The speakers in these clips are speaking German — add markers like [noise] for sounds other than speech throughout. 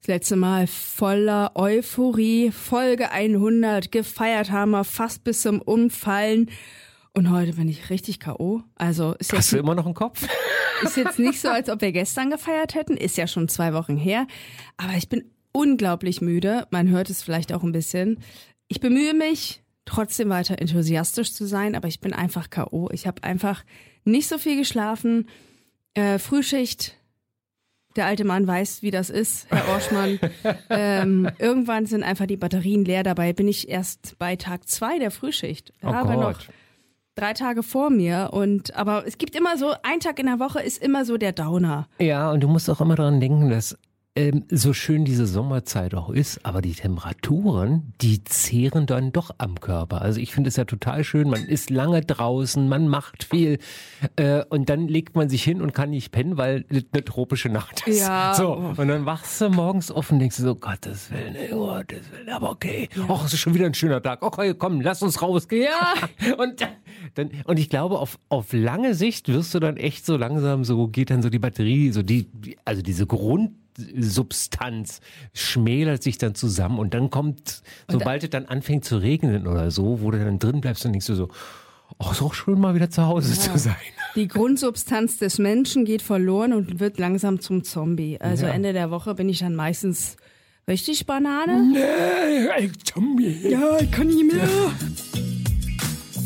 das letzte Mal voller Euphorie, Folge 100, gefeiert haben wir fast bis zum Umfallen. Und heute bin ich richtig K.O. Also ist Hast jetzt, du immer noch einen Kopf? [laughs] ist jetzt nicht so, als ob wir gestern gefeiert hätten. Ist ja schon zwei Wochen her. Aber ich bin unglaublich müde. Man hört es vielleicht auch ein bisschen. Ich bemühe mich, trotzdem weiter enthusiastisch zu sein, aber ich bin einfach K.O. Ich habe einfach nicht so viel geschlafen. Äh, Frühschicht. Der alte Mann weiß, wie das ist, Herr Orschmann. ähm, irgendwann sind einfach die Batterien leer. Dabei bin ich erst bei Tag zwei der Frühschicht. Oh aber noch Gott. drei Tage vor mir. Und aber es gibt immer so, ein Tag in der Woche ist immer so der Downer. Ja, und du musst auch immer daran denken, dass ähm, so schön diese Sommerzeit auch ist, aber die Temperaturen, die zehren dann doch am Körper. Also ich finde es ja total schön, man ist lange draußen, man macht viel äh, und dann legt man sich hin und kann nicht pennen, weil es eine tropische Nacht ist. Ja. So, und dann wachst du morgens auf und denkst du so, Gottes Willen, ey, Gottes Willen, aber okay. Ach, es ist schon wieder ein schöner Tag. Okay, komm, lass uns rausgehen. Ja. [laughs] Und dann, und ich glaube, auf, auf lange Sicht wirst du dann echt so langsam, so geht dann so die Batterie, so die, also diese Grundsubstanz schmälert sich dann zusammen und dann kommt, sobald es dann anfängt zu regnen oder so, wo du dann drin bleibst und denkst du so, oh, ist auch schön mal wieder zu Hause zu sein. [laughs] Die Grundsubstanz des Menschen geht verloren und wird langsam zum Zombie. Also Ja. Ende der Woche bin ich dann meistens richtig Banane. Nee, Zombie. Ja, ich kann nicht mehr. [laughs]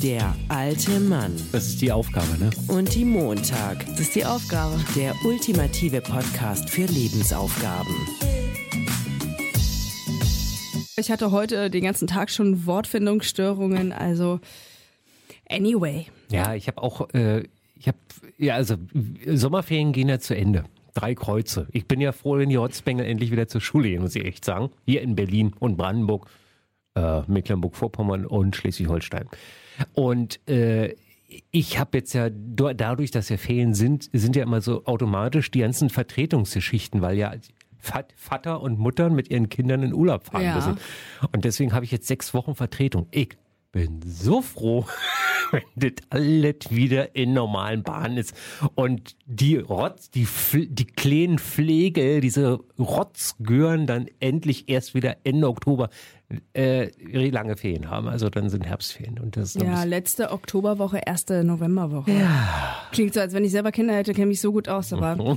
Der alte Mann Das ist die Aufgabe, ne? und die Montag. Das ist die Aufgabe. Der ultimative Podcast für Lebensaufgaben. Ich hatte heute den ganzen Tag schon Wortfindungsstörungen, also anyway. Ja, ich habe auch, äh, ich habe, ja, also Sommerferien gehen ja zu Ende. Drei Kreuze. Ich bin ja froh, wenn die Hotzbengel endlich wieder zur Schule gehen, muss ich echt sagen. Hier in Berlin und Brandenburg, äh, Mecklenburg-Vorpommern und Schleswig-Holstein. Und äh, ich habe jetzt ja dadurch, dass ja Ferien sind, sind ja immer so automatisch die ganzen Vertretungsgeschichten, weil ja Vat- Vater und Mutter mit ihren Kindern in Urlaub fahren Ja. müssen. Und deswegen habe ich jetzt sechs Wochen Vertretung. Ich bin so froh, [laughs] wenn das alles wieder in normalen Bahnen ist. Und die Rotz, die, die kleinen Pflege, diese Rotzgören dann endlich erst wieder Ende Oktober äh, lange Ferien haben. Also dann sind Herbstferien. Und das Ja, letzte Oktoberwoche, erste Novemberwoche. Ja. Klingt so, als wenn ich selber Kinder hätte, kenne mich so gut aus, aber [laughs]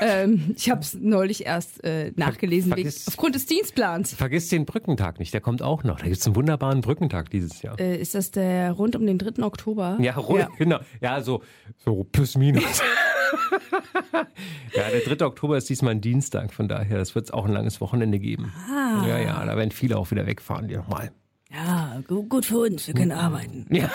ähm, ich habe es neulich erst äh, nachgelesen, vergiss- aufgrund des Dienstplans. Vergiss den Brückentag nicht, der kommt auch noch. Da gibt es einen wunderbaren Brückentag dieses Jahr. Äh, ist das der rund um den 3. Oktober? Ja, rund, genau. Ja, so, so plus minus. [laughs] ja, der 3. Oktober ist diesmal ein Dienstag, von daher, das wird es auch ein langes Wochenende geben. Ah. Ja, ja, da werden viele auch wieder wegfahren, die nochmal. Ja, gut, gut für uns, wir können arbeiten. Ja.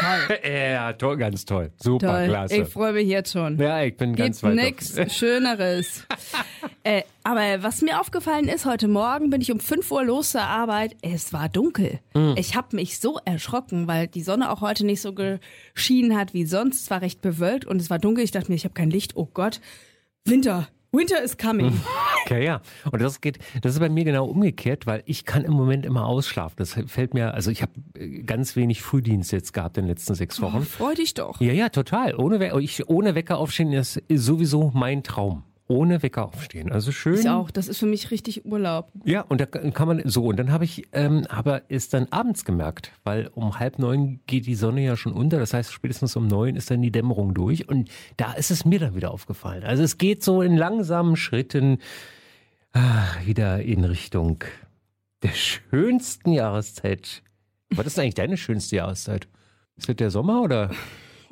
Toll. [laughs] ja, toll, ganz toll. Super, Toll, klasse. ich freue mich jetzt schon. ja, ich bin ganz Gibt weit nichts Schöneres. [laughs] äh, aber was mir aufgefallen ist, heute Morgen bin ich um 5 Uhr los zur Arbeit. Es war dunkel. Hm. Ich habe mich so erschrocken, weil die Sonne auch heute nicht so geschienen hat wie sonst. Es war recht bewölkt und es war dunkel. Ich dachte mir, ich habe kein Licht. Oh Gott, Winter. Winter is coming. [laughs] Okay, ja. Und das geht, das ist bei mir genau umgekehrt, weil ich kann im Moment immer ausschlafen. Das fällt mir, also ich habe äh, ganz wenig Frühdienst jetzt gehabt in den letzten sechs Wochen. Freu dich doch. Ja, ja, total. Ohne, ich, ohne Wecker aufstehen ist sowieso mein Traum. Ohne Wecker aufstehen. Also schön. Ich auch. Das ist für mich richtig Urlaub. Ja, und da kann man so. Und dann habe ich ähm, aber es dann abends gemerkt, weil um halb neun geht die Sonne ja schon unter. Das heißt, spätestens um neun ist dann die Dämmerung durch. Und da ist es mir dann wieder aufgefallen. Also es geht so in langsamen Schritten ah, wieder in Richtung der schönsten Jahreszeit. Was ist eigentlich deine schönste Jahreszeit? Ist das der Sommer oder?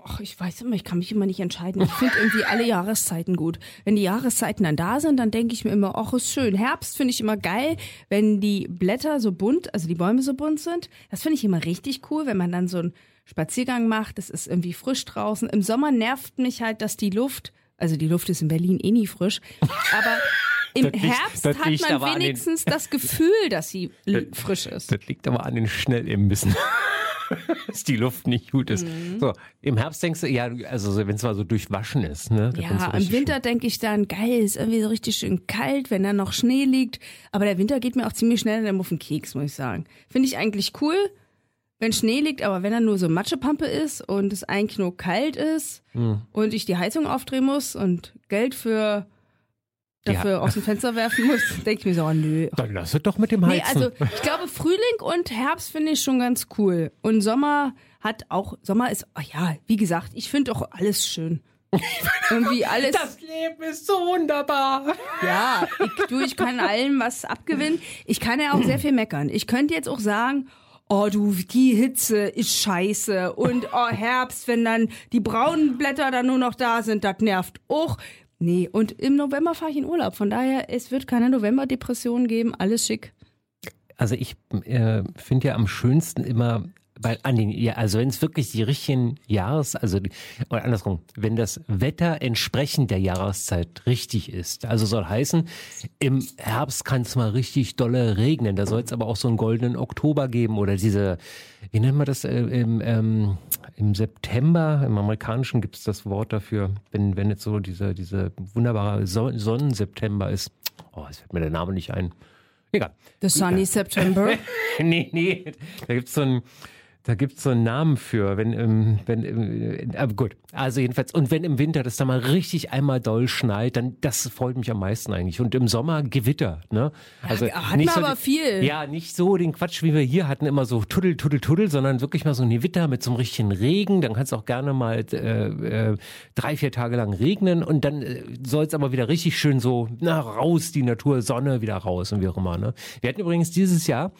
Ach, ich weiß immer, ich kann mich immer nicht entscheiden. Ich finde irgendwie alle Jahreszeiten gut. Wenn die Jahreszeiten dann da sind, dann denke ich mir immer, ach, ist schön. Herbst finde ich immer geil, wenn die Blätter so bunt, also die Bäume so bunt sind. Das finde ich immer richtig cool, wenn man dann so einen Spaziergang macht. Das ist irgendwie frisch draußen. Im Sommer nervt mich halt, dass die Luft, also die Luft ist in Berlin eh nie frisch, aber im [laughs] Das liegt- Herbst das hat liegt man an den- wenigstens das Gefühl, dass sie l- [laughs] frisch ist. Das liegt aber an den Schnellimbissen. [laughs] Dass die Luft nicht gut ist. Mhm. So, im Herbst denkst du, ja, also wenn es mal so durchwaschen ist, ne? da Ja, im Winter denke ich dann, geil, ist irgendwie so richtig schön kalt, wenn da noch Schnee liegt. Aber der Winter geht mir auch ziemlich schnell dann auf den Keks, muss ich sagen. Finde ich eigentlich cool, wenn Schnee liegt, aber wenn er nur so Matschepampe ist und es eigentlich nur kalt ist Hm. und ich die Heizung aufdrehen muss und Geld für dafür aus dem Fenster werfen muss, [laughs] denke ich mir so, oh, nö. Dann lass es doch mit dem Nee, Heizen. also ich glaube, Frühling und Herbst finde ich schon ganz cool. Und Sommer hat auch, Sommer ist, ach ja, wie gesagt, ich finde auch alles schön. [laughs] Irgendwie alles. Leben ist so wunderbar. Ja, ich, du, ich kann allem was abgewinnen. Ich kann ja auch sehr viel meckern. Ich könnte jetzt auch sagen, oh du, die Hitze ist scheiße und oh Herbst, wenn dann die braunen Blätter dann nur noch da sind, das nervt auch. Nee, und im November fahre ich in Urlaub. Von daher, es wird keine November-Depression geben. Alles schick. Also ich äh, finde ja am schönsten immer, weil an den, ja, also wenn es wirklich die richtigen Jahres, also oder andersrum, wenn das Wetter entsprechend der Jahreszeit richtig ist, also soll heißen, im Herbst kann es mal richtig dolle regnen, da soll es aber auch so einen goldenen Oktober geben oder diese, wie nennt man das, äh, im, ähm, im September, im Amerikanischen gibt es das Wort dafür, wenn, wenn jetzt so diese, diese wunderbare Son Sonnenseptember ist. Oh, es fällt mir der Name nicht ein. Egal. The Sunny September. [laughs] nee, nee, da gibt's so ein da gibt's so einen Namen für, wenn, ähm, wenn, ähm, aber gut. Also jedenfalls, und wenn im Winter das dann mal richtig einmal doll schneit, dann, das freut mich am meisten eigentlich. Und im Sommer Gewitter, ne? Also Hatten nicht wir so aber viel. Ja, nicht so den Quatsch, wie wir hier hatten, immer so tuddel, tuddel, tuddel, sondern wirklich mal so ein Gewitter mit so einem richtigen Regen. Dann kann es auch gerne mal äh, äh, drei, vier Tage lang regnen und dann äh, soll es aber wieder richtig schön so, na, raus, die Natur, Sonne wieder raus und wie auch immer, ne? Wir hatten übrigens dieses Jahr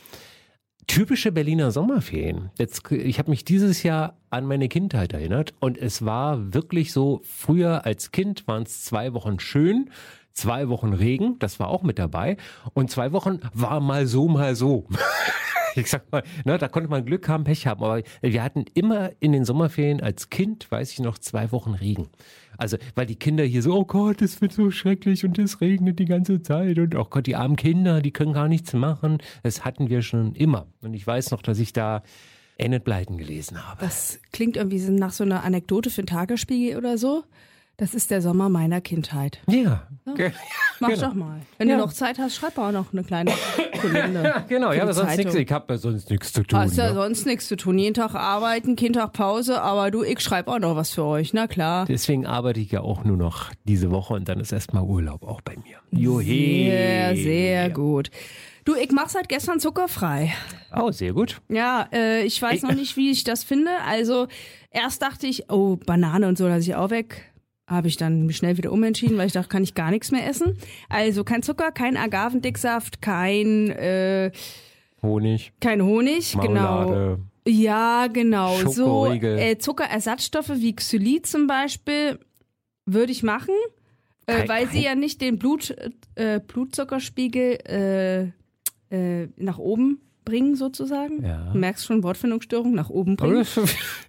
typische Berliner Sommerferien. Jetzt, ich habe mich dieses Jahr an meine Kindheit erinnert und es war wirklich so, früher als Kind waren es zwei Wochen schön, zwei Wochen Regen, das war auch mit dabei und zwei Wochen war mal so, mal so. [laughs] Ich sag mal, ne, da konnte man Glück haben, Pech haben, aber wir hatten immer in den Sommerferien als Kind, weiß ich noch, zwei Wochen Regen. Also, weil die Kinder hier so, oh Gott, es wird so schrecklich und es regnet die ganze Zeit und oh Gott, die armen Kinder, die können gar nichts machen. Das hatten wir schon immer. Und ich weiß noch, dass ich da Enid Blyton gelesen habe. Das klingt irgendwie nach so einer Anekdote für einen Tagesspiegel oder so. Das ist der Sommer meiner Kindheit. Ja. Ge- Mach Genau. doch mal. Wenn Ja. du noch Zeit hast, schreib auch noch eine kleine Kolumne. [laughs] Genau, ja, die aber sonst Zeitung. nichts. Ich habe ja sonst nichts zu tun. Hast ja ne? sonst nichts zu tun. Jeden Tag arbeiten, Kindtag Pause, aber du, ich schreibe auch noch was für euch, na klar. Deswegen arbeite ich ja auch nur noch diese Woche und dann ist erstmal Urlaub auch bei mir. Johe. Sehr, sehr gut. Du, ich mach seit gestern zuckerfrei. Oh, sehr gut. Ja, äh, ich weiß noch nicht, wie ich das finde. Also erst dachte ich, oh, Banane und so lasse ich auch weg. Habe ich dann schnell wieder umentschieden, weil ich dachte, kann ich gar nichts mehr essen. Also kein Zucker, kein Agavendicksaft, kein, äh, Honig, kein Honig, genau. Marmelade. Ja, genau. So äh, Zuckerersatzstoffe wie Xylit zum Beispiel würde ich machen, äh, Kein- weil sie kein- ja nicht den Blut, äh, Blutzuckerspiegel äh, äh, nach oben bringen sozusagen. Ja. Du merkst schon Wortfindungsstörung, nach oben bringen.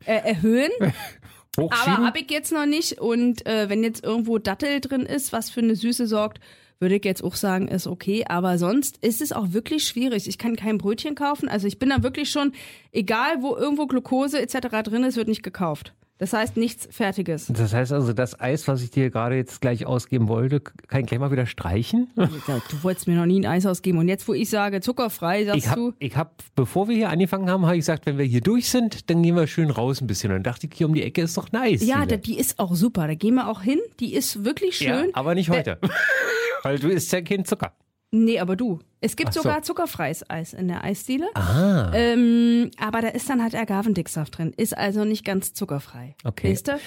Äh, erhöhen, [laughs] Aber habe ich jetzt noch nicht. Und äh, wenn jetzt irgendwo Dattel drin ist, was für eine Süße sorgt, würde ich jetzt auch sagen, ist okay. Aber sonst ist es auch wirklich schwierig. Ich kann kein Brötchen kaufen. Also ich bin da wirklich schon, egal wo irgendwo Glucose etc. drin ist, wird nicht gekauft. Das heißt nichts Fertiges. Das heißt also, das Eis, was ich dir gerade jetzt gleich ausgeben wollte, kann ich gleich mal wieder streichen? Du wolltest mir noch nie ein Eis ausgeben. Und jetzt, wo ich sage zuckerfrei, sagst Ich habe, du, ich hab, bevor wir hier angefangen haben, habe ich gesagt, wenn wir hier durch sind, dann gehen wir schön raus ein bisschen. Und dann dachte ich, hier um die Ecke ist doch nice. ja, da, die ist auch super. Da gehen wir auch hin. Die ist wirklich ja, schön. aber nicht heute. [laughs] Weil du isst ja kein Zucker. Nee, aber du. Es gibt so. sogar zuckerfreies Eis in der Eisdiele. Ah. Ähm, aber da ist dann halt Agavendicksaft drin. Ist also nicht ganz zuckerfrei. Okay. Weißt du?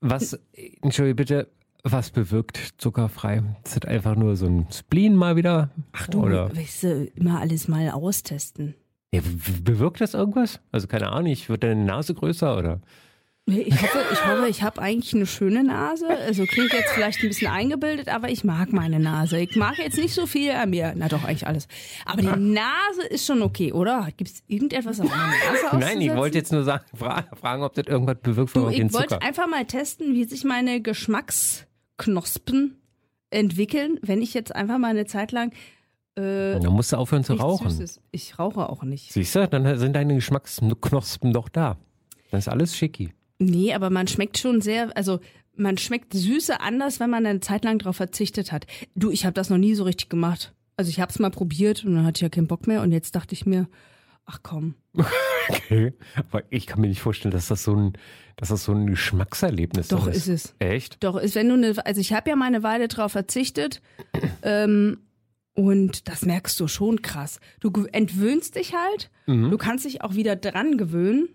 Was, entschuldige bitte, was bewirkt zuckerfrei? Ist das einfach nur so ein Spleen mal wieder? Ach Du, Oder weißt du, immer alles mal austesten. ja, bewirkt das irgendwas? Also keine Ahnung, ich wird deine Nase größer oder? Ich hoffe, ich hoffe, ich habe eigentlich eine schöne Nase. Also klingt jetzt vielleicht ein bisschen eingebildet, aber ich mag meine Nase. Ich mag jetzt nicht so viel an mir. Na doch, eigentlich alles. Aber die Nase ist schon okay, oder? Gibt es irgendetwas an meiner Nase? Nein, ich wollte jetzt nur sagen, fra fragen, ob das irgendwas bewirkt Du, ich wollte einfach mal testen, wie sich meine Geschmacksknospen entwickeln, wenn ich jetzt einfach mal eine Zeit lang äh, Dann musst du aufhören zu rauchen. Süßes. Ich rauche auch nicht. Siehst du, dann sind deine Geschmacksknospen doch da. Das ist alles schicki. Nee, aber man schmeckt schon sehr, also man schmeckt Süße anders, wenn man eine Zeit lang darauf verzichtet hat. Du, ich habe das noch nie so richtig gemacht. Also ich habe es mal probiert und dann hatte ich ja keinen Bock mehr und jetzt dachte ich mir, ach komm, [laughs] Okay. Aber ich kann mir nicht vorstellen, dass das so ein, dass das so ein Geschmackserlebnis Doch, dann ist es. Echt? Doch, ist, wenn du eine, also ich habe ja mal eine Weile drauf verzichtet, [clears throat] ähm, und das merkst du schon krass. Du entwöhnst dich halt, du kannst dich auch wieder dran gewöhnen,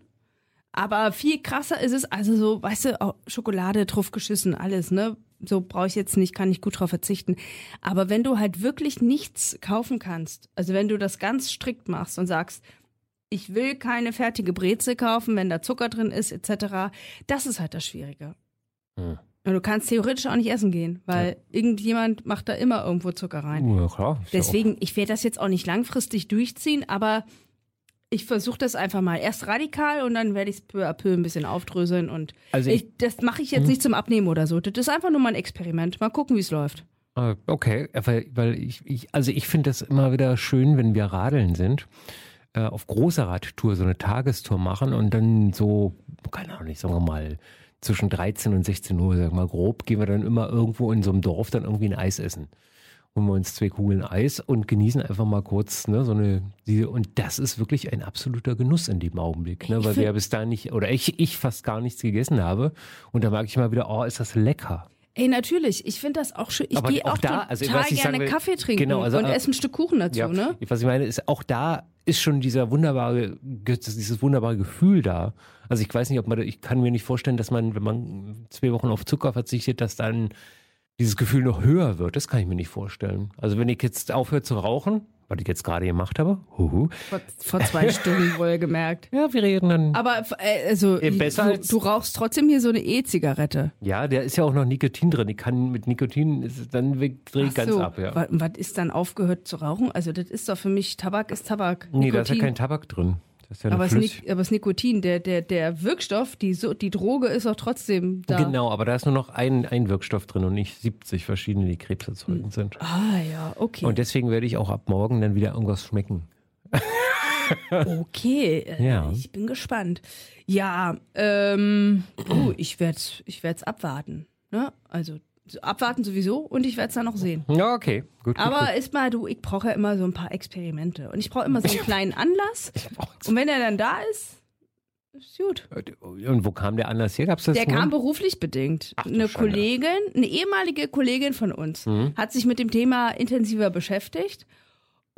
aber viel krasser ist es, also so, weißt du, auch Schokolade drauf geschissen, alles, ne? So brauche ich jetzt nicht, kann ich gut drauf verzichten. Aber wenn du halt wirklich nichts kaufen kannst, also wenn du das ganz strikt machst und sagst, ich will keine fertige Breze kaufen, wenn da Zucker drin ist, etc., das ist halt das Schwierige. Hm. Und du kannst theoretisch auch nicht essen gehen, weil irgendjemand macht da immer irgendwo Zucker rein. Ja, klar. Ja Deswegen, ich werde das jetzt auch nicht langfristig durchziehen, aber ich versuche das einfach mal erst radikal und dann werde ich es peu à peu ein bisschen aufdröseln und Also ich- ich, das mache ich jetzt nicht zum Abnehmen oder so. Das ist einfach nur mal ein Experiment. Mal gucken, wie es läuft. Ah, Okay, weil, weil ich, ich, also ich finde das immer wieder schön, wenn wir radeln sind, äh, auf großer Radtour so eine Tagestour machen und dann so, keine Ahnung, ich sagen mal, zwischen 13 und 16 Uhr, sag mal grob, gehen wir dann immer irgendwo in so einem Dorf dann irgendwie ein Eis essen. Holen wir uns zwei Kugeln Eis und genießen einfach mal kurz, ne, so eine, diese, und das ist wirklich ein absoluter Genuss in dem Augenblick, ne, weil wir ja bis dahin nicht, oder ich, ich fast gar nichts gegessen habe und da merke ich mal wieder, oh, ist das lecker. Ey, natürlich. Ich finde das auch schön. Ich gehe auch auch da, total also sagen gerne will- Kaffee trinken Genau, also, und äh, esse ein Stück Kuchen dazu, Ja, ne? was ich meine, ist auch da ist schon dieser wunderbare, dieses wunderbare Gefühl da. Also ich weiß nicht, ob man, ich kann mir nicht vorstellen, dass man, wenn man zwei Wochen auf Zucker verzichtet, dass dann dieses Gefühl noch höher wird. Das kann ich mir nicht vorstellen. Also wenn ich jetzt aufhöre zu rauchen, was ich jetzt gerade gemacht habe, huhu, Vor, vor zwei [laughs] Stunden wohlgemerkt. ja, wir reden dann. Aber äh, also, Eh, besser du, als- du rauchst trotzdem hier so eine E-Zigarette. Ja, der ist ja auch noch Nikotin drin. Ich kann mit Nikotin ist dann drehe ich ganz so. ab, ja. Wa- Was ist dann aufgehört zu rauchen? Also das ist doch für mich, Tabak ist Tabak. Nee, da ist ja Nikotin. kein Tabak drin. Das ist ja aber, es Nik aber es Nikotin, der, der, der Wirkstoff, die, so, die Droge ist auch trotzdem da. Genau, aber da ist nur noch ein, ein Wirkstoff drin und nicht 70 verschiedene, die krebserzeugend sind. Ah ja, okay. Und deswegen werde ich auch ab morgen dann wieder irgendwas schmecken. [laughs] okay, äh, Ja. ich bin gespannt. Ja, ähm, oh, ich werde ich werd's abwarten. Ne? Also so abwarten sowieso und ich werde es dann noch sehen. Ja, okay. Gut, gut, Aber gut. ist mal, du, ich brauche ja immer so ein paar Experimente. Und ich brauche immer so einen [laughs] kleinen Anlass. Und wenn er dann da ist, ist gut. Und wo kam der Anlass her? Gab's das Der kam beruflich bedingt. Ach eine. Kollegin, eine ehemalige Kollegin von uns, Mhm. hat sich mit dem Thema intensiver beschäftigt.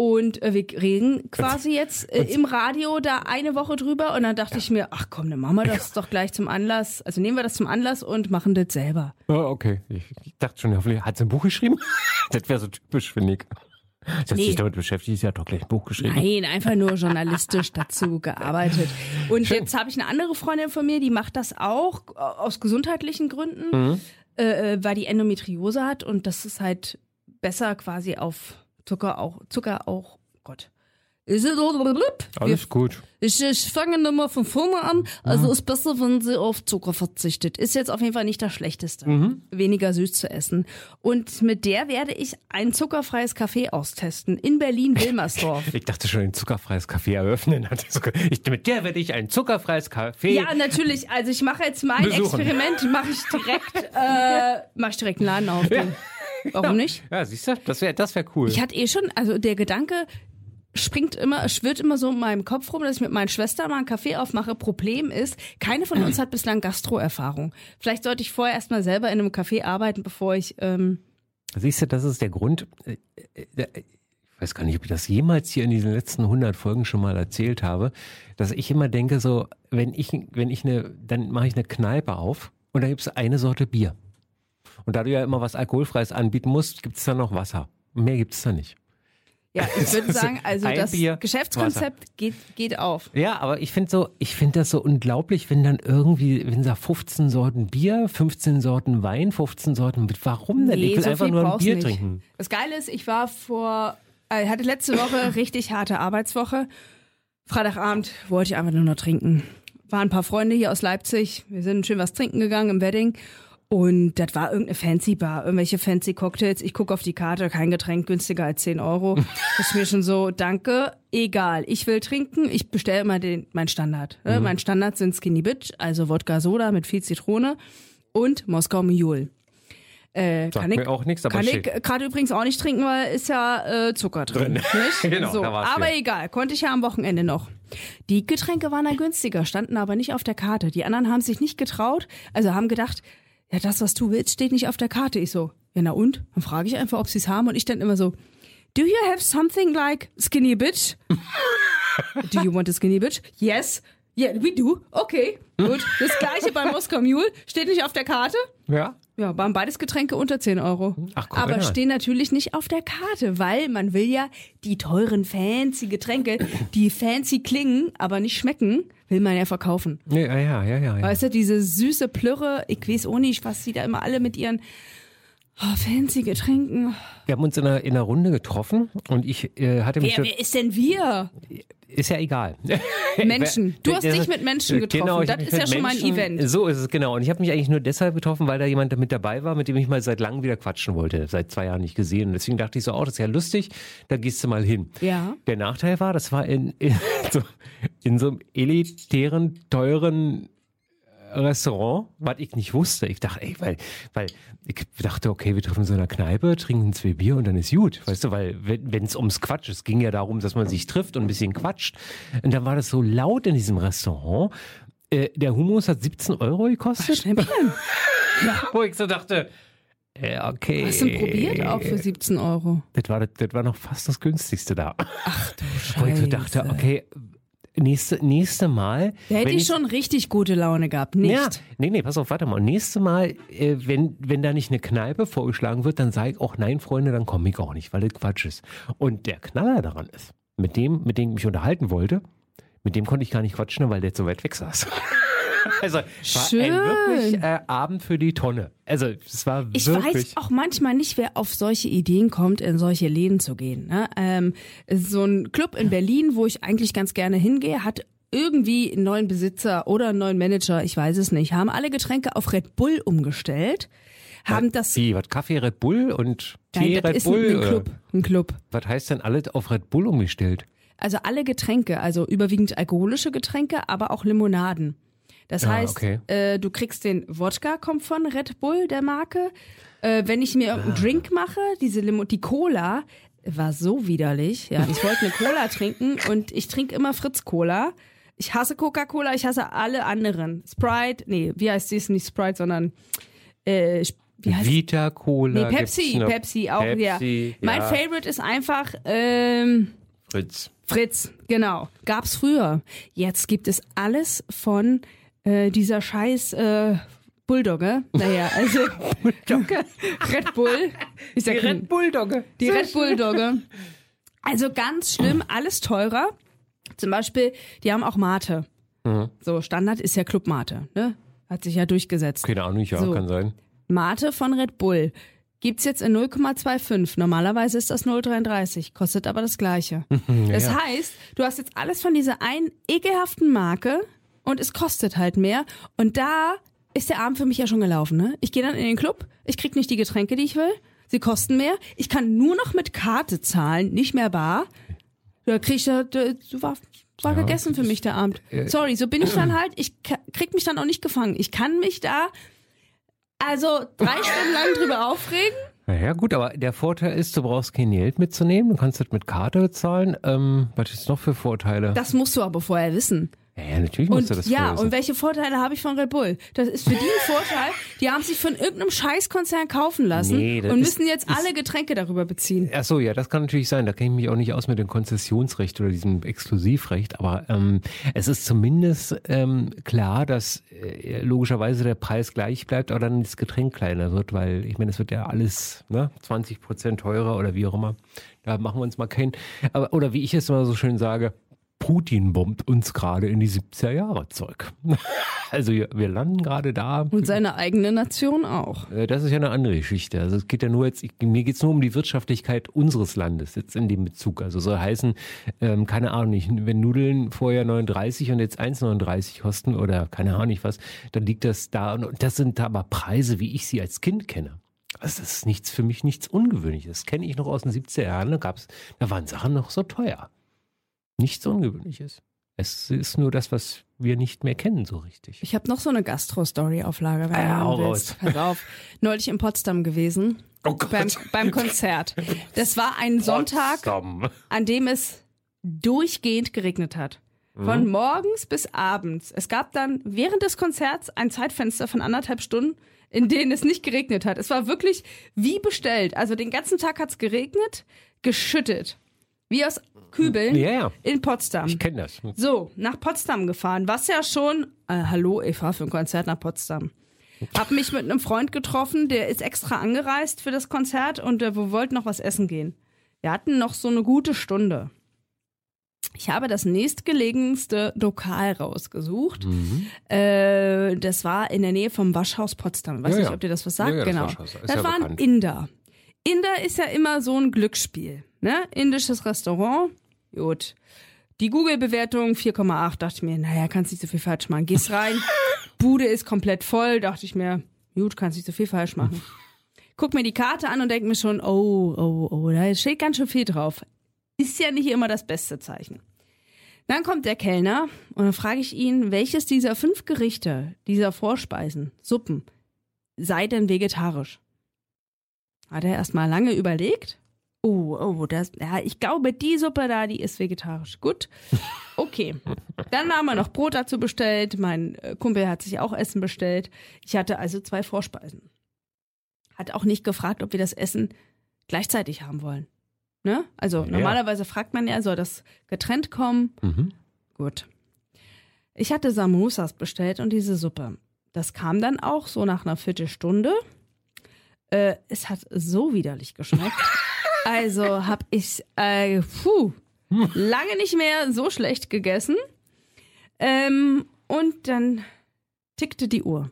Und äh, wir reden quasi jetzt äh, im Radio da eine Woche drüber. Und dann dachte ich mir, ach komm, dann machen wir das doch gleich zum Anlass. Also nehmen wir das zum Anlass und machen das selber. Ah, okay. Ich, ich dachte schon, hoffentlich hat sie ein Buch geschrieben. [laughs] das wäre so typisch, finde ich. Dass Nee. sich damit beschäftigt, sie hat doch gleich ein Buch geschrieben. Nein, einfach nur journalistisch dazu gearbeitet. Und jetzt habe ich eine andere Freundin von mir, die macht das auch äh, aus gesundheitlichen Gründen, Mhm. äh, äh, weil die Endometriose hat und das ist halt besser quasi auf Zucker auch, Zucker auch, Gott. Ist es Alles gut. ich, ich fange nochmal von vorne an. Also ist besser, wenn sie auf Zucker verzichtet. Ist jetzt auf jeden Fall nicht das Schlechteste. Weniger süß zu essen. Und mit der werde ich ein zuckerfreies Café austesten in Berlin-Wilmersdorf. [laughs] Ich dachte schon, ein zuckerfreies Café eröffnen. [laughs] Ich, mit der werde ich ein zuckerfreies Café. Ja, natürlich. Also ich mache jetzt mein Besuchen. Experiment, mache ich direkt, [laughs] äh, mache ich direkt einen Laden auf. [laughs] Warum nicht? Ja, siehst du, das wäre das wär cool. Ich hatte eh schon, also der Gedanke springt immer, schwirrt immer so in meinem Kopf rum, dass ich mit meinen Schwestern mal einen Kaffee aufmache. Problem ist, keine von uns hat bislang Gastro-Erfahrung. Vielleicht sollte ich vorher erstmal selber in einem Café arbeiten, bevor ich, ähm, Siehst du, das ist der Grund. äh, äh, Ich weiß gar nicht, ob ich das jemals hier in diesen letzten 100 Folgen schon mal erzählt habe, dass ich immer denke, so, wenn ich, wenn ich eine, dann mache ich eine Kneipe auf und da gibt es eine Sorte Bier. Und da du ja immer was Alkoholfreies anbieten musst, gibt es da noch Wasser. Mehr gibt es da nicht. ja, ich würde [laughs] sagen, also Ein das Bier, Geschäftskonzept geht, geht auf. Ja, aber ich finde so, ich finde das so unglaublich, wenn dann irgendwie, wenn da 15 Sorten Bier, 15 Sorten Wein, 15 Sorten, warum denn? ich will so einfach nur ein Bier nicht. trinken. Das Geile ist, ich war vor, äh, hatte letzte Woche [laughs] richtig harte Arbeitswoche. Freitagabend wollte ich einfach nur noch trinken. Waren ein paar Freunde hier aus Leipzig. Wir sind schön was trinken gegangen im Wedding. Und das war irgendeine fancy Bar, irgendwelche fancy Cocktails. Ich gucke auf die Karte, kein Getränk günstiger als 10 Euro. Das [laughs] ist mir schon so, danke, egal. Ich will trinken, ich bestelle immer den, mein Standard. Ne? Mein Standard sind Skinny Bitch, also Wodka Soda mit viel Zitrone und Moskau Mule. Äh, kann mir ich, auch nichts, aber kann ich schick. gerade übrigens auch nicht trinken, weil ist ja äh, Zucker drin. Drin. [laughs] Genau, so. Aber wieder. egal, konnte ich ja am Wochenende noch. Die Getränke waren da günstiger, standen aber nicht auf der Karte. Die anderen haben sich nicht getraut, also haben gedacht, ja, das, was du willst, steht nicht auf der Karte. Ich so, ja, na und? Dann frage ich einfach, ob sie es haben und ich dann immer so, do you have something like skinny bitch? do you want a skinny bitch? Yes. Yeah, we do. Okay, [laughs] gut. Das gleiche bei Moskau Mule. Steht nicht auf der Karte. Ja. Ja, waren beides Getränke unter 10 Euro. Ach, guck Aber stehen natürlich nicht auf der Karte, weil man will ja die teuren fancy Getränke, die fancy klingen, aber nicht schmecken, will man ja verkaufen. Ja, ja, ja, ja. ja. Weißt du, diese süße Plürre, ich weiß auch nicht, was sie da immer alle mit ihren oh, fancy Getränken. Wir haben uns in einer, in einer Runde getroffen und ich äh, hatte mich. Wer, wer ist denn wir? ist ja egal. [laughs] Menschen. Du hast dich mit Menschen getroffen. Genau, das ist ja schon mal ein Event. So ist es, genau. Und ich habe mich eigentlich nur deshalb getroffen, weil da jemand mit dabei war, mit dem ich mal seit langem wieder quatschen wollte. Seit zwei Jahren nicht gesehen. Und deswegen dachte ich so, oh, das ist ja lustig, da gehst du mal hin. Ja. Der Nachteil war, das war in, in, [laughs] so, in so einem elitären, teuren Restaurant, was ich nicht wusste. Ich dachte, ey, weil, weil ich dachte, okay, wir treffen in einer Kneipe, trinken zwei Bier und dann ist gut. Weißt du, weil wenn es ums Quatsch, es ging ja darum, dass man sich trifft und ein bisschen quatscht. Und dann war das so laut in diesem Restaurant. Äh, der Hummus hat 17 Euro gekostet. Schnäppchen. [laughs] Wo ich so dachte, äh, okay. Hast du ihn probiert? Auch für 17 Euro. Das war, das, war noch fast das günstigste da. Ach du Wo ich so Scheiße. dachte, okay, nächste, nächste Mal. Da hätte ich schon richtig gute Laune gehabt. Nicht. Ja, nee, nee, pass auf, warte mal. Nächste Mal, äh, wenn, wenn da nicht eine Kneipe vorgeschlagen wird, dann sage ich auch, nein, Freunde, dann komme ich auch nicht, weil das Quatsch ist. Und der Knaller daran ist, mit dem, mit dem ich mich unterhalten wollte, mit dem konnte ich gar nicht quatschen, weil der so weit weg saß. [laughs] [laughs] also, es war Schön. ein wirklich äh, Abend für die Tonne. Also, es war Ich wirklich. weiß auch manchmal nicht, wer auf solche Ideen kommt, in solche Läden zu gehen. Ne? Ähm, so ein Club in Berlin, wo ich eigentlich ganz gerne hingehe, hat irgendwie einen neuen Besitzer oder einen neuen Manager, ich weiß es nicht, haben alle Getränke auf Red Bull umgestellt, haben das... Wie, was Kaffee Red Bull und Tee Nein, Red ist Bull? ein, ein oder? Club. Ein Club. Was heißt denn alles auf Red Bull umgestellt? Also alle Getränke, also überwiegend alkoholische Getränke, aber auch Limonaden. Das Ah, heißt, okay. äh, du kriegst den Wodka, kommt von Red Bull, der Marke. Äh, wenn ich mir irgendeinen Ah. Drink mache, diese Limo die Cola war so widerlich. Ja, ich wollte eine Cola [laughs] trinken und ich trinke immer Fritz Cola. Ich hasse Coca-Cola, ich hasse alle anderen. Sprite, nee, wie heißt die? Ist nicht Sprite, sondern äh, wie heißt Vita Cola. Nee, Pepsi. Pepsi auch, ja. Pepsi, Mein ja. Favorite ist einfach ähm, Fritz. Fritz, genau. Gab's früher. Jetzt gibt es alles von äh, dieser scheiß äh, Bulldogge. Naja, also [laughs] Red Bull. Ist ja kein- Bulldogge. die Red Bull-Dogge. [laughs] Also ganz schlimm, alles teurer. Zum Beispiel, die haben auch Mate. Mhm. So, Standard ist ja Club Mate, ne? Hat sich ja durchgesetzt. Keine Ahnung, ja, So. kann sein. Mate von Red Bull gibt's jetzt in 0,25. Normalerweise ist das 0,33, kostet aber das gleiche. [laughs] das ja. heißt, du hast jetzt alles von dieser einen ekelhaften Marke und es kostet halt mehr. Und da ist der Abend für mich ja schon gelaufen. Ne? Ich gehe dann in den Club, ich krieg nicht die Getränke, die ich will. Sie kosten mehr. Ich kann nur noch mit Karte zahlen, nicht mehr bar. Da krieg ich da, so war, war Ja, gegessen für mich der Abend. Sorry, so bin ich dann [clears throat] halt. Ich krieg mich dann auch nicht gefangen. Ich kann mich da also drei [clears throat] Stunden lang drüber aufregen. Naja, gut, aber der Vorteil ist, du brauchst kein Geld mitzunehmen. Du kannst das mit Karte bezahlen. Ähm, was ist noch für Vorteile? Das musst du aber vorher wissen. Ja, natürlich musst Und du das ja, und welche Vorteile habe ich von Red Bull? Das ist für die ein Vorteil. Die haben sich von irgendeinem Scheißkonzern kaufen lassen Nee, und ist- müssen jetzt alle Getränke darüber beziehen. Ach so, ja, das kann natürlich sein. Da kenne ich mich auch nicht aus mit dem Konzessionsrecht oder diesem Exklusivrecht. Aber ähm, es ist zumindest ähm, klar, dass äh, logischerweise der Preis gleich bleibt, aber dann das Getränk kleiner wird, weil ich meine, es wird ja alles ne, 20 Prozent teurer oder wie auch immer. Da machen wir uns mal keinen. Aber, oder wie ich es immer so schön sage, Putin bombt uns gerade in die 70er Jahre Zeug. [laughs] Also wir landen gerade da. Und seine eigene Nation auch. Äh, Das ist ja eine andere Geschichte. Also es geht ja nur jetzt, mir geht es nur um die Wirtschaftlichkeit unseres Landes jetzt in dem Bezug. Also soll heißen, ähm, keine Ahnung, nicht, wenn Nudeln vorher 39 und jetzt 1,39 kosten oder keine Ahnung nicht was, dann liegt das da. Und das sind aber Preise, wie ich sie als Kind kenne. Also das ist nichts für mich nichts Ungewöhnliches. Das kenne ich noch aus den 70er Jahren. Da gab's, da waren Sachen noch so teuer. Nichts Ungewöhnliches. Es ist nur das, was wir nicht mehr kennen so richtig. Ich habe noch so eine Gastro-Story auf Lager, wenn Ah, du willst. Pass auf. Neulich in Potsdam gewesen. Oh Gott. Beim, beim Konzert. Das war ein Sonntag, Potsdam. an dem es durchgehend geregnet hat. Von morgens bis abends. Es gab dann während des Konzerts ein Zeitfenster von anderthalb Stunden, in denen es nicht geregnet hat. Es war wirklich wie bestellt. Also den ganzen Tag hat's geregnet, geschüttet. Wie aus Kübeln Ja, ja. in Potsdam. Ich kenne das. So, nach Potsdam gefahren, was ja schon, äh, hallo, ich fahre für ein Konzert nach Potsdam. Hab mich mit einem Freund getroffen, der ist extra angereist für das Konzert und äh, wir wollten noch was essen gehen. Wir hatten noch so eine gute Stunde. Ich habe das nächstgelegenste Lokal rausgesucht. Äh, das war in der Nähe vom Waschhaus Potsdam. Ich weiß Ja, nicht, ja. ob dir das was sagt. Ja, das genau. Das ja war ein. Inder. Inder ist ja immer so ein Glücksspiel. Ne? Indisches Restaurant. Gut. Die Google-Bewertung 4,8. Dachte ich mir, naja, kannst nicht so viel falsch machen. Gehst rein, [laughs] Bude ist komplett voll. Dachte ich mir, gut, kannst nicht so viel falsch machen. Guck mir die Karte an und denk mir schon, oh, oh, oh, da steht ganz schön viel drauf. Ist ja nicht immer das beste Zeichen. Dann kommt der Kellner und dann frage ich ihn, welches dieser fünf Gerichte, dieser Vorspeisen, Suppen, sei denn vegetarisch? Hat er erstmal lange überlegt. Oh, oh, das, ja, ich glaube, die Suppe da, die ist vegetarisch. Gut. Okay. Dann haben wir noch Brot dazu bestellt. Mein äh, Kumpel hat sich auch Essen bestellt. Ich hatte also zwei Vorspeisen. Hat auch nicht gefragt, ob wir das Essen gleichzeitig haben wollen. Ne? Also Ja. normalerweise fragt man ja, soll das getrennt kommen? Mhm. Gut. Ich hatte Samosas bestellt und diese Suppe. Das kam dann auch so nach einer Viertelstunde. Äh, es hat so widerlich geschmeckt. [laughs] Also habe ich äh, puh, lange nicht mehr so schlecht gegessen. Ähm, und dann tickte die Uhr.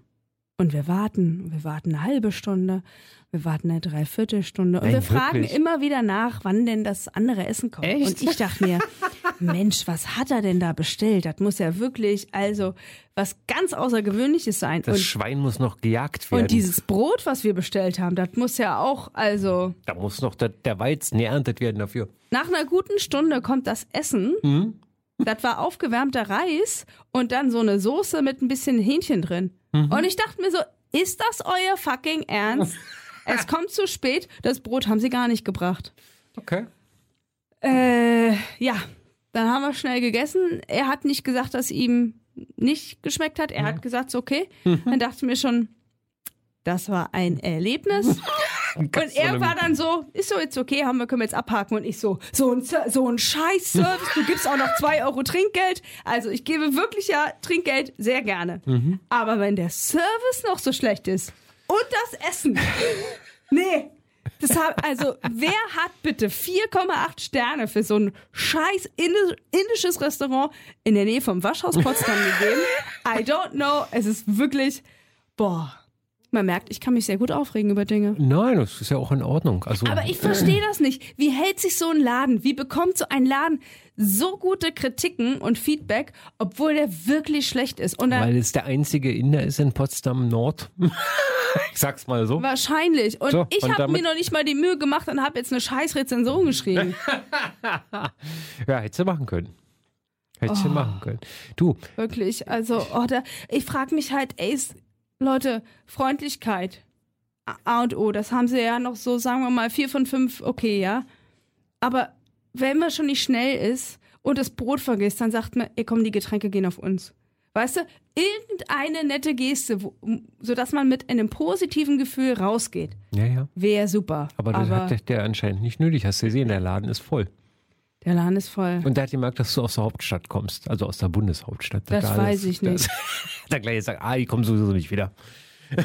Und wir warten, wir warten eine halbe Stunde, wir warten eine Dreiviertelstunde und Nein, wir fragen wirklich? immer wieder nach, wann denn das andere Essen kommt. Echt? Und ich dachte mir, [laughs] Mensch, was hat er denn da bestellt? Das muss ja wirklich also was ganz Außergewöhnliches sein. Das und, Schwein muss noch gejagt werden. und dieses Brot, was wir bestellt haben, das muss ja auch, also da muss noch der, der Weizen geerntet werden dafür. nach einer guten Stunde kommt das Essen. Mhm. Das war aufgewärmter Reis und dann so eine Soße mit ein bisschen Hähnchen drin. Mhm. Und ich dachte mir so, ist das euer fucking Ernst? [laughs] es kommt zu spät. Das Brot haben sie gar nicht gebracht. Okay. Äh, ja, dann haben wir schnell gegessen. Er hat nicht gesagt, dass ihm nicht geschmeckt hat. Er hat gesagt, so, okay. Mhm. [laughs] Dann dachte ich mir schon, das war ein Erlebnis. [laughs] Und er war dann so, ist so jetzt okay, haben wir, können wir jetzt abhaken. Und ich so, so ein, so ein Scheiß-Service, du gibst auch noch zwei Euro Trinkgeld. Also ich gebe wirklich ja Trinkgeld sehr gerne. Aber wenn der Service noch so schlecht ist und das Essen, [laughs] nee. Das hab, also, wer hat bitte 4,8 Sterne für so ein scheiß indi- indisches Restaurant in der Nähe vom Waschhaus Potsdam gegeben? [laughs] I don't know. Es ist wirklich, boah. Man merkt, ich kann mich sehr gut aufregen über Dinge. Nein, das ist ja auch in Ordnung. Also, Aber ich verstehe das nicht. Wie hält sich so ein Laden? Wie bekommt so ein Laden so gute Kritiken und Feedback, obwohl der wirklich schlecht ist? Weil es der einzige Inder ist in Potsdam Nord. [laughs] ich sag's mal so. wahrscheinlich. Und So, ich habe mir noch nicht mal die Mühe gemacht und habe jetzt eine scheiß Rezension geschrieben. [laughs] Ja, hättest du machen können. Hättest Oh. du machen können. Du, Wirklich. Also, oh, da, ich frage mich halt, ey, ist, Leute, Freundlichkeit. A- und O, das haben sie ja noch so, sagen wir mal, vier von fünf, okay, ja. Aber wenn man schon nicht schnell ist und das Brot vergisst, dann sagt man, ey, komm, die Getränke gehen auf uns. Weißt du, irgendeine nette Geste, wo, sodass man mit einem positiven Gefühl rausgeht, ja, ja. wäre super. Aber das hat der- der anscheinend nicht nötig. Hast du gesehen, der Laden ist voll. Der Laden ist voll. Und der hat gemerkt, dass du aus der Hauptstadt kommst, also aus der Bundeshauptstadt. Das Da weiß ich da nicht. [laughs] Der gleich sagt, ah, ich komme sowieso nicht wieder. Äh,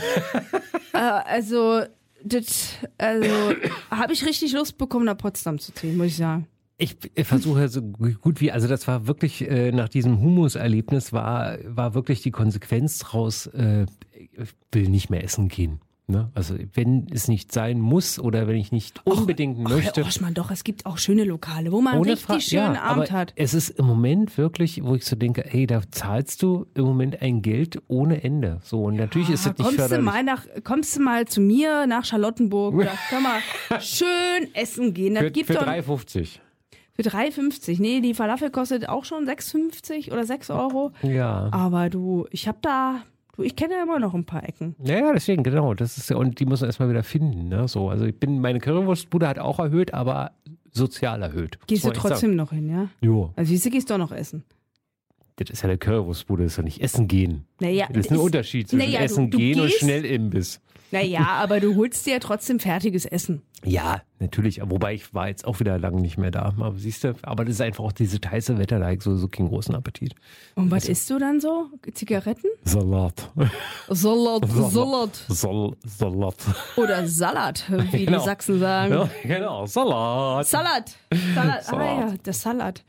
[laughs] also, das, also, habe ich richtig Lust bekommen, nach Potsdam zu ziehen, muss ich sagen. Ich versuche so gut wie, also das war wirklich äh, nach diesem Humus-Erlebnis war, war wirklich die Konsequenz draus, äh, ich will nicht mehr essen gehen. Ne? Also wenn es nicht sein muss oder wenn ich nicht unbedingt Ach, möchte. Herr Oschmann, doch, es gibt auch schöne Lokale, wo man richtig Fra- schönen ja, Abend aber hat. Es ist im Moment wirklich, wo ich so denke, hey, da zahlst du im Moment ein Geld ohne Ende. So und natürlich ist das nicht kommst, du förderlich. mal nach, kommst du mal zu mir nach Charlottenburg, da können wir schön essen gehen. Das für gibt für doch 3,50. für 3,50. Nee, die Falafel kostet auch schon 6,50 oder 6 Euro. Ja. Aber du, ich hab da, du, ich kenne ja immer noch ein paar Ecken. Ja, ja, deswegen, genau. Das ist und die muss man erstmal wieder finden. Ne? So, also ich bin, meine Currywurstbude hat auch erhöht, aber sozial erhöht. Gehst du trotzdem noch hin, ja? sagen. Jo. Also siehst du, gehst doch noch essen. Das ist ja der Currywurstbude, das ist ja nicht Essen gehen. Naja, Das ist ein Unterschied zwischen naja, du- Essen du gehen und gehst- Schnellimbiss. Naja, aber du holst dir ja trotzdem fertiges Essen. Ja, natürlich. Wobei ich war jetzt auch wieder lange nicht mehr da. Aber siehst du, aber das ist einfach auch dieses heiße Wetter, da habe ich sowieso keinen großen Appetit. Und was isst du dann so? Zigaretten? Salat. Salat, [laughs] Salat. Sal Salat. Oder Salat, wie Genau. die Sachsen sagen. Ja, genau, Salat. Salat. Salat. Ah Salat. ja, der Salat.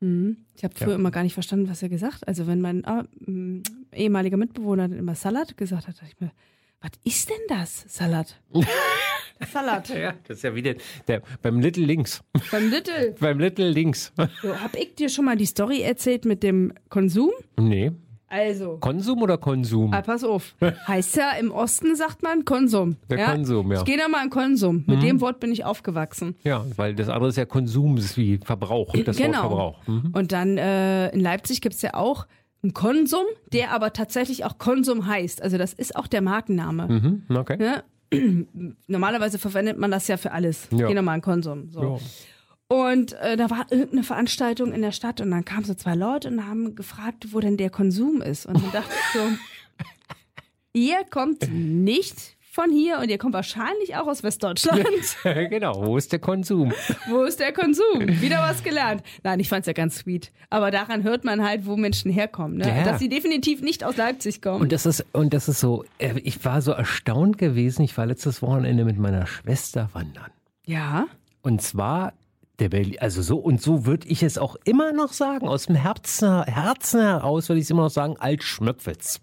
Mhm. Ich habe früher immer gar nicht verstanden, was er gesagt hat. Also wenn mein ah, ehemaliger Mitbewohner immer Salat gesagt hat, dachte ich mir, was ist denn das? Salat. [laughs] Salat. Ja, das ist ja wieder der, beim Little Links. Beim Little. [laughs] beim Little Links. So, hab ich dir schon mal die Story erzählt mit dem Konsum? Nee. Also, Konsum oder Konsum? ah, pass auf. [laughs] Heißt ja, im Osten sagt man Konsum. Der ja? Konsum, ja. Mhm. Ich gehe da mal an Konsum. Mit dem Wort bin ich aufgewachsen. Ja, weil das andere ist ja Konsum, das ist wie Verbrauch. Das Wort genau. Verbrauch. Mhm. Und dann äh, in Leipzig gibt's ja auch einen Konsum, der aber tatsächlich auch Konsum heißt. Also das ist auch der Markenname. Mhm. Okay. Ne? [clears throat] Normalerweise verwendet man das ja für alles. Ja. Geh nochmal an Konsum. So. Ja. Und äh, da war irgendeine Veranstaltung in der Stadt und dann kamen so zwei Leute und haben gefragt, wo denn der Konsum ist. Und dann dachte ich so, [laughs] ihr kommt nicht von hier und ihr kommt wahrscheinlich auch aus Westdeutschland. [laughs] genau, wo ist der Konsum? Wo ist der Konsum? Wieder was gelernt. Nein, ich fand's ja ganz sweet. Aber daran hört man halt, wo Menschen herkommen. Ne? Ja. Dass sie definitiv nicht aus Leipzig kommen. Und das ist, und das ist so, äh, ich war so erstaunt gewesen, ich war letztes Wochenende mit meiner Schwester wandern. ja. Und zwar der Berlin, also so und so würde ich es auch immer noch sagen, aus dem Herzen, Herzen heraus würde ich es immer noch sagen, als Schmöckwitz.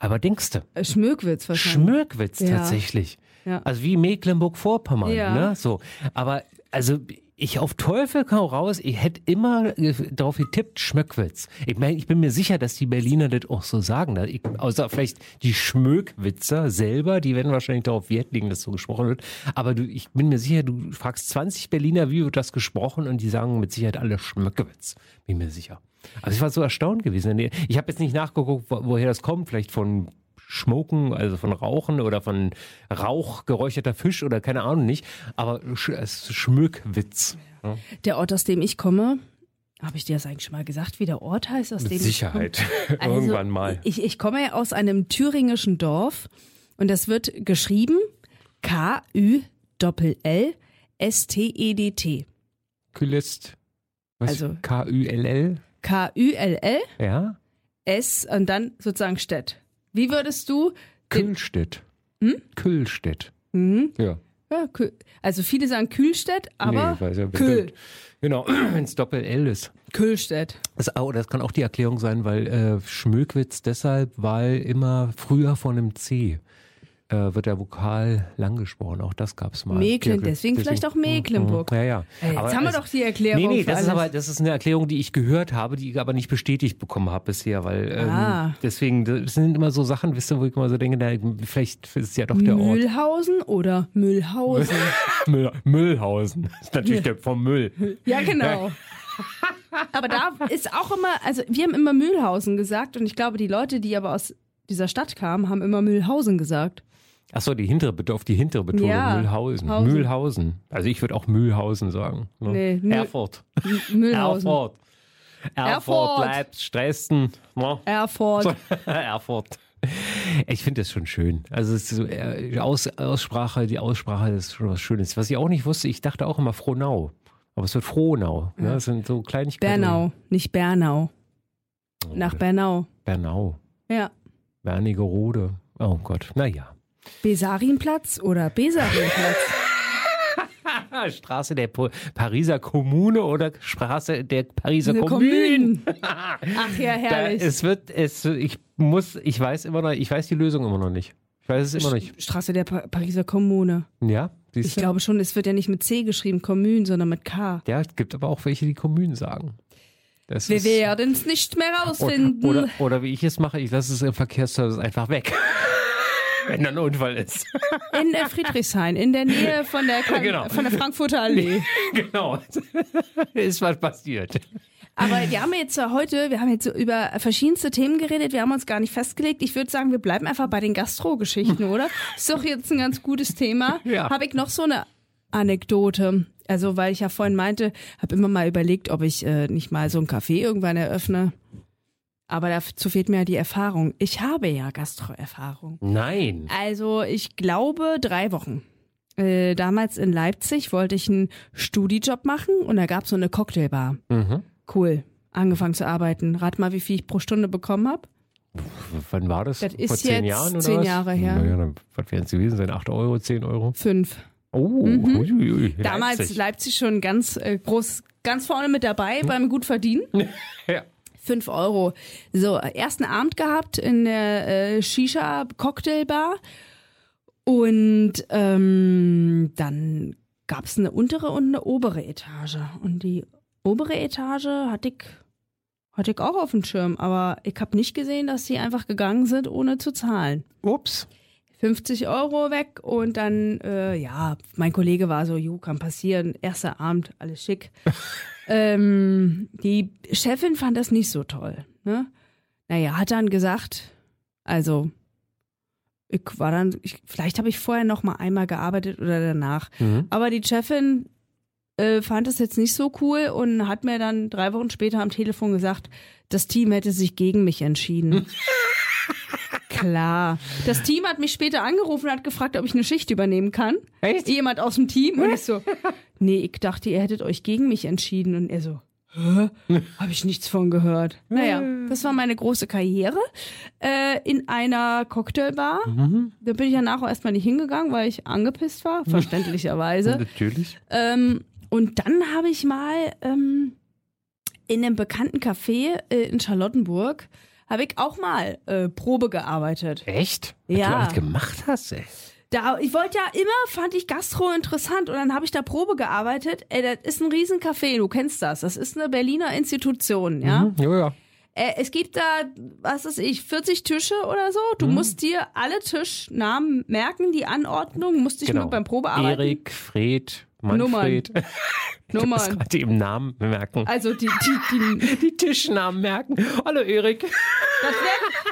Aber denkst du, Äh, Schmöckwitz wahrscheinlich. Schmöckwitz Ja. tatsächlich. Ja. Also wie Mecklenburg-Vorpommern, Ja. ne? So. Aber also ich auf Teufel komm raus, ich hätte immer äh, darauf getippt, Schmöckwitz. Ich meine, ich bin mir sicher, dass die Berliner das auch so sagen. Ich, außer vielleicht die Schmöckwitzer selber, die werden wahrscheinlich darauf Wert legen, dass so gesprochen wird. Aber du, ich bin mir sicher, du fragst 20 Berliner, wie wird das gesprochen? Und die sagen mit Sicherheit alle Schmöckwitz. Bin mir sicher. Also ich war so erstaunt gewesen. Ich habe jetzt nicht nachgeguckt, wo, woher das kommt. Vielleicht von Schmoken, also von Rauchen oder von Rauch geräucherter Fisch oder keine Ahnung nicht. Aber sch es ist Schmöckwitz. Ja. Der Ort, aus dem ich komme, habe ich dir das eigentlich schon mal gesagt, wie der Ort heißt, aus Mit dem Sicherheit. ich komme? [laughs] Also, Irgendwann mal. Ich, ich komme ja aus einem thüringischen Dorf und das wird geschrieben K-Ü-L-L-S-T-E-D-T. Küllest. Was? Also- K-U-L-L? K-Ü-L-L Ja? S und dann sozusagen Städt. Wie würdest du Kühlstedt. Hm? Kühlstedt. Mhm. Ja. Ja, Kü- also viele sagen Kühlstedt, aber nee, weiß ja Kühl. Genau, [clears throat] wenn es Doppel-L ist. Kühlstedt. Das, oh, das kann auch die Erklärung sein, weil äh, Schmöckwitz deshalb, weil immer früher von einem C äh, wird der Vokal lang gesprochen. Auch das gab es mal. Mecklen, Die- deswegen vielleicht auch Mecklenburg. Mhm. Ja, ja. Hey, jetzt Aber haben wir es- doch die Erklärung. Nee, nee, das ist aber das ist eine Erklärung, die ich gehört habe, die ich aber nicht bestätigt bekommen habe bisher, weil ähm, Ah. deswegen, das sind immer so Sachen, wisst ihr, wo ich immer so denke, na, vielleicht ist es ja doch der Ort. Mühlhausen oder Müllhausen. [laughs] Müll, Müllhausen. Das ist natürlich der vom Müll. ja, genau. [laughs] aber da ist auch immer, also wir haben immer Mühlhausen gesagt und ich glaube, die Leute, die aber aus dieser Stadt kamen, haben immer Mühlhausen gesagt. Achso, die hintere, auf die hintere Betonung. Ja, Mühlhausen. Hausen. Mühlhausen. Also ich würde auch Mühlhausen sagen. Ne? Nee, Erfurt. Mühlhausen. Erfurt. Erfurt. Leipzig, Dresden. Ne? Erfurt. [laughs] Erfurt. Ich finde das schon schön. Also es ist so, äh, Aus, Aussprache, die Aussprache ist schon was Schönes. Was ich auch nicht wusste, ich dachte auch immer Frohnau. Aber es wird Frohnau. Ne? Das sind so Kleinigkeiten. Bernau, nicht Bernau. Oh, Nach Bernau. Bernau. Ja. Wernigerode. Oh Gott. Naja. Besarinplatz oder Besarinplatz? [laughs] Straße der Po- Pariser Kommune oder Straße der Pariser Eine Kommune. [laughs] Ach ja, Da, herrlich. es wird, es, ich muss, ich weiß immer noch, ich weiß die Lösung immer noch nicht. Ich weiß es immer noch nicht. Straße der pa Pariser Kommune. Ja, siehst Ich du? glaube schon, es wird ja nicht mit C geschrieben, Kommune, sondern mit K. Ja, es gibt aber auch welche, die Kommunen sagen. Das Wir werden es nicht mehr rausfinden. oder, oder wie ich es mache, ich lasse es im Verkehrsservice einfach weg. [laughs] Wenn da ein Unfall ist. [laughs] In äh, Friedrichshain, in der Nähe von der, Ka- Genau. von der Frankfurter Allee. [laughs] genau. [laughs] ist was passiert. Aber wir haben jetzt ja heute, wir haben jetzt über verschiedenste Themen geredet, wir haben uns gar nicht festgelegt. Ich würde sagen, wir bleiben einfach bei den Gastro-Geschichten, oder? Ist doch jetzt ein ganz gutes Thema. Ja. Habe ich noch so eine Anekdote. Also, weil ich ja vorhin meinte, habe immer mal überlegt, ob ich äh, nicht mal so ein Café irgendwann eröffne. Aber dazu fehlt mir ja die Erfahrung. Ich habe ja Gastro-Erfahrung. Nein. Also, ich glaube drei Wochen. Äh, damals in Leipzig wollte ich einen Studijob machen und da gab es so eine Cocktailbar. Mhm. Cool. Angefangen zu arbeiten. Rat mal, wie viel ich pro Stunde bekommen habe. Wann war das? Das ist Vor zehn jetzt Jahren oder zehn was? Jahre her. Naja, dann, was werden es gewesen sein? 8 Euro, 10 Euro? Fünf. Oh, Mhm. Damals Leipzig. Leipzig, schon ganz äh, groß, ganz vorne mit dabei beim gut verdienen. [laughs] Ja. Fünf Euro. So, ersten Abend gehabt in der äh, Shisha-Cocktailbar. Und ähm, dann gab es eine untere und eine obere Etage. Und die obere Etage hatte ich, hatte ich auch auf dem Schirm. Aber ich habe nicht gesehen, dass sie einfach gegangen sind, ohne zu zahlen. Ups. 50 Euro weg und dann, äh, ja, mein Kollege war so, jo, kann passieren, erster Abend, alles schick. [laughs] ähm, die Chefin fand das nicht so toll. Ne? Naja, hat dann gesagt, also, ich war dann, ich, vielleicht habe ich vorher noch mal einmal gearbeitet oder danach. Mhm. Aber die Chefin äh, fand es jetzt nicht so cool und hat mir dann drei Wochen später am Telefon gesagt, das Team hätte sich gegen mich entschieden. [laughs] Klar. Das Team hat mich später angerufen und hat gefragt, ob ich eine Schicht übernehmen kann. Echt? Jemand aus dem Team. Und ich so, [laughs] nee, ich dachte, ihr hättet euch gegen mich entschieden. Und er so, hä? [laughs] Habe ich nichts von gehört. Naja, das war meine große Karriere äh, in einer Cocktailbar. Da bin ich danach auch erstmal nicht hingegangen, weil ich angepisst war, verständlicherweise. [laughs] Natürlich. Ähm, und dann habe ich mal ähm, in einem bekannten Café äh, in Charlottenburg, habe ich auch mal äh, Probe gearbeitet. Echt? Was Ja. du alles gemacht hast, ey. Da, ich wollte ja immer, fand ich Gastro interessant und dann habe ich da Probe gearbeitet. Ey, das ist ein Riesencafé, du kennst das. Das ist eine Berliner Institution, ja. Mhm. Ja, ja. Äh, es gibt da, was weiß ich, 40 Tische oder so. Du Mhm. musst dir alle Tischnamen merken, die Anordnung, musst dich Genau. nur beim Probearbeiten. Erik, Fred, Manfred. Nummern. Ich [laughs] muss gerade eben Namen merken. Also die, die, die, [laughs] Die Tischnamen merken. Hallo Erik.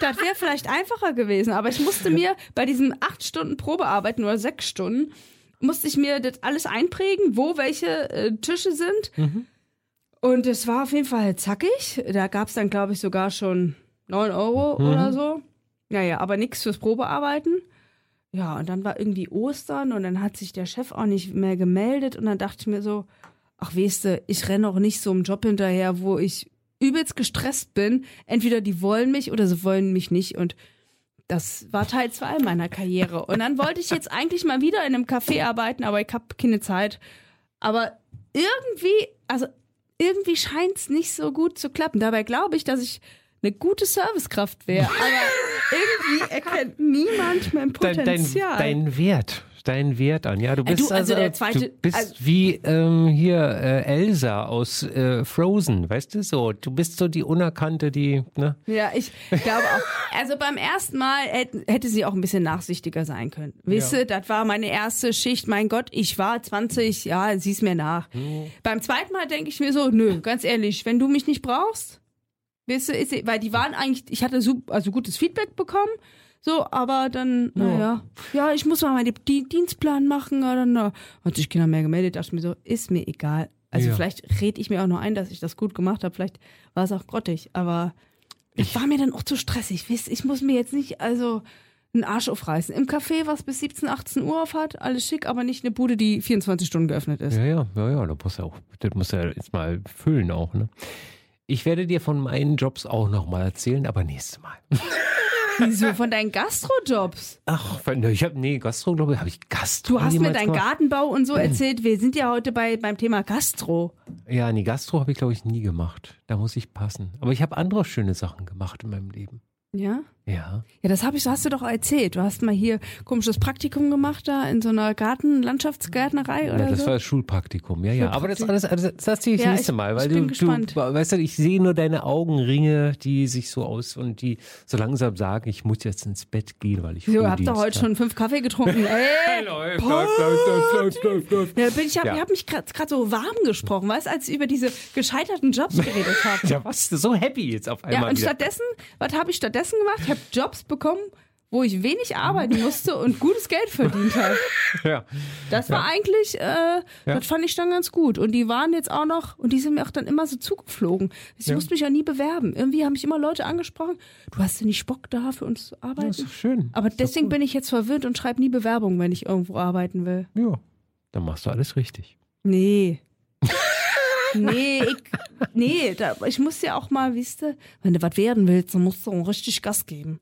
Das wäre wär vielleicht einfacher gewesen, aber ich musste mir bei diesen acht Stunden Probearbeiten oder sechs Stunden, musste ich mir das alles einprägen, wo welche äh, Tische sind. Und es war auf jeden Fall zackig. Da gab es dann, glaube ich, sogar schon 9 Euro oder so. Naja, aber nichts fürs Probearbeiten. Ja, und dann war irgendwie Ostern und dann hat sich der Chef auch nicht mehr gemeldet und dann dachte ich mir so, ach weißt du, ich renne auch nicht so einem Job hinterher, wo ich übelst gestresst bin. Entweder die wollen mich oder sie wollen mich nicht und das war Teil zwei meiner Karriere. Und dann wollte ich jetzt eigentlich mal wieder in einem Café arbeiten, aber ich habe keine Zeit. Aber irgendwie, also irgendwie scheint es nicht so gut zu klappen. Dabei glaube ich, dass ich eine gute Servicekraft wäre. [laughs] Aber irgendwie erkennt niemand mein Dein, dein, Potenzial. dein Wert. Dein Wert an. Ja, du Äh, bist du, also der zweite- du bist also- wie ähm, hier äh, Elsa aus äh, Frozen, weißt du so. Du bist so die Unerkannte, die, ne? Ja, ich glaube auch. Also beim ersten Mal hätte, hätte sie auch ein bisschen nachsichtiger sein können. Wisst ihr, das war meine erste Schicht. Mein Gott, ich war 20, ja, sieh's mir nach. Beim zweiten Mal denke ich mir so, nö, ganz ehrlich, wenn du mich nicht brauchst, wisst ihr, ist, weil die waren eigentlich, ich hatte super, also gutes Feedback bekommen. So, aber dann, naja, ja, ich muss mal meinen Di- Dienstplan machen. Ja, dann äh, hat sich keiner mehr gemeldet. Dachte ich mir so, ist mir egal. Also Ja. vielleicht rede ich mir auch nur ein, dass ich das gut gemacht habe. Vielleicht war es auch grottig. Aber das war mir dann auch zu stressig. Wisst, ich muss mir jetzt nicht also einen Arsch aufreißen. Im Café, was bis 17, 18 Uhr auf hat, alles schick, aber nicht eine Bude, die 24 Stunden geöffnet ist. Ja, ja, ja, ja, da musst du auch, das musst du ja jetzt mal füllen auch, ne? Ich werde dir von meinen Jobs auch nochmal erzählen, aber nächstes Mal. [laughs] Wieso von deinen Gastrojobs? Ach, ich habe nee, Gastro, glaube ich, habe ich Gastro Du hast mir deinen gemacht? Gartenbau und so erzählt. Wir sind ja heute bei, beim Thema Gastro. Ja, nee, Gastro habe ich, glaube ich, nie gemacht. Da muss ich passen. Aber ich habe andere schöne Sachen gemacht in meinem Leben. Ja? Ja. Ja, das habe ich, hast du doch erzählt. Du hast mal hier komisches Praktikum gemacht da in so einer Garten, Landschaftsgärtnerei oder ja das so. war das Schulpraktikum. Ja, ja. Aber das alles, alles das erzähle ich Ja, das nächste ich- Mal, ich weil bin du, gespannt. du, weißt du, ich sehe nur deine Augenringe, die sich so aus und die so langsam sagen, ich muss jetzt ins Bett gehen, weil ich habt ihr Frühdienst heute schon fünf Kaffee getrunken? [laughs] Ey, Läuft, läuft, läuft, läuft, läuft, läuft, läuft. Ja, bin ich habe Ja. ich hab mich gerade so warm gesprochen, weißt du, als ich über diese gescheiterten Jobs geredet habe. [laughs] Ja, was? So happy jetzt auf einmal Ja, und wieder. stattdessen, was habe ich stattdessen gemacht? Ich habe Jobs bekommen, wo ich wenig arbeiten musste und gutes Geld verdient habe. [laughs] Ja. Das war eigentlich, äh, das fand ich dann ganz gut. Und die waren jetzt auch noch, und die sind mir auch dann immer so zugeflogen. Ich Ja. musste mich ja nie bewerben. Irgendwie haben mich immer Leute angesprochen, du hast ja nicht Bock da für uns zu Das arbeiten. ist doch schön. Aber deswegen bin ich jetzt verwirrt und schreibe nie Bewerbung, wenn ich irgendwo arbeiten will. Ja. Dann machst du alles richtig. Nee. Nee, ich, nee, da, ich muss ja auch mal, weißt du, wenn du was werden willst, dann musst du auch richtig Gas geben.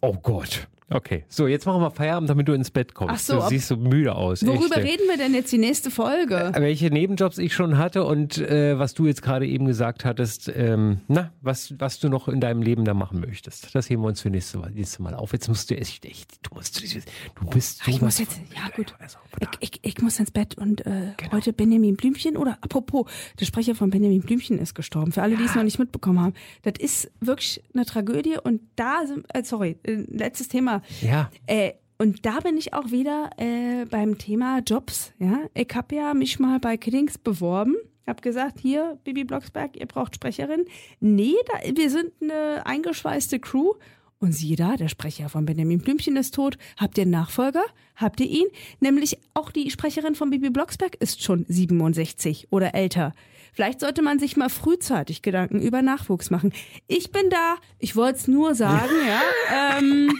Oh Gott. Okay, so jetzt machen wir Feierabend, damit du ins Bett kommst. Ach so, du siehst so müde aus. Worüber echt, ey. reden wir denn jetzt die nächste Folge? welche Nebenjobs ich schon hatte und äh, was du jetzt gerade eben gesagt hattest, ähm, na, was, was du noch in deinem Leben da machen möchtest. Das heben wir uns für nächste Mal, nächste Mal auf. Jetzt musst du echt, echt du musst, du bist so Ich muss jetzt, ja gut. Also, Ich, ich, ich muss ins Bett und äh, Genau. heute Benjamin Blümchen oder apropos, der Sprecher von Benjamin Blümchen ist gestorben. Für alle, die es noch nicht mitbekommen haben. Das ist wirklich eine Tragödie und da sind, äh, sorry, äh, letztes Thema. Ja, Äh, und da bin ich auch wieder äh, beim Thema Jobs. Ja, ich habe ja mich mal bei Kiddings beworben. Hab gesagt, hier, Bibi Blocksberg, ihr braucht Sprecherin. Nee, da, wir sind eine eingeschweißte Crew. Und siehe da, der Sprecher von Benjamin Blümchen ist tot. Habt ihr einen Nachfolger? Habt ihr ihn? Nämlich auch die Sprecherin von Bibi Blocksberg ist schon 67 oder älter. Vielleicht sollte man sich mal frühzeitig Gedanken über Nachwuchs machen. Ich bin da, ich wollte es nur sagen, [laughs] ja. Ähm,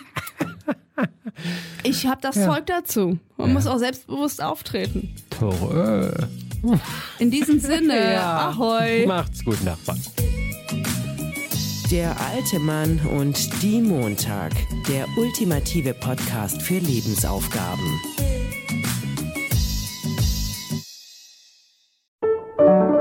ich habe das Zeug dazu. Man muss auch selbstbewusst auftreten. toll. In diesem Sinne, [laughs] ahoi. Macht's gut, Nachbarn. Der alte Mann und die Montag. Der ultimative Podcast für Lebensaufgaben.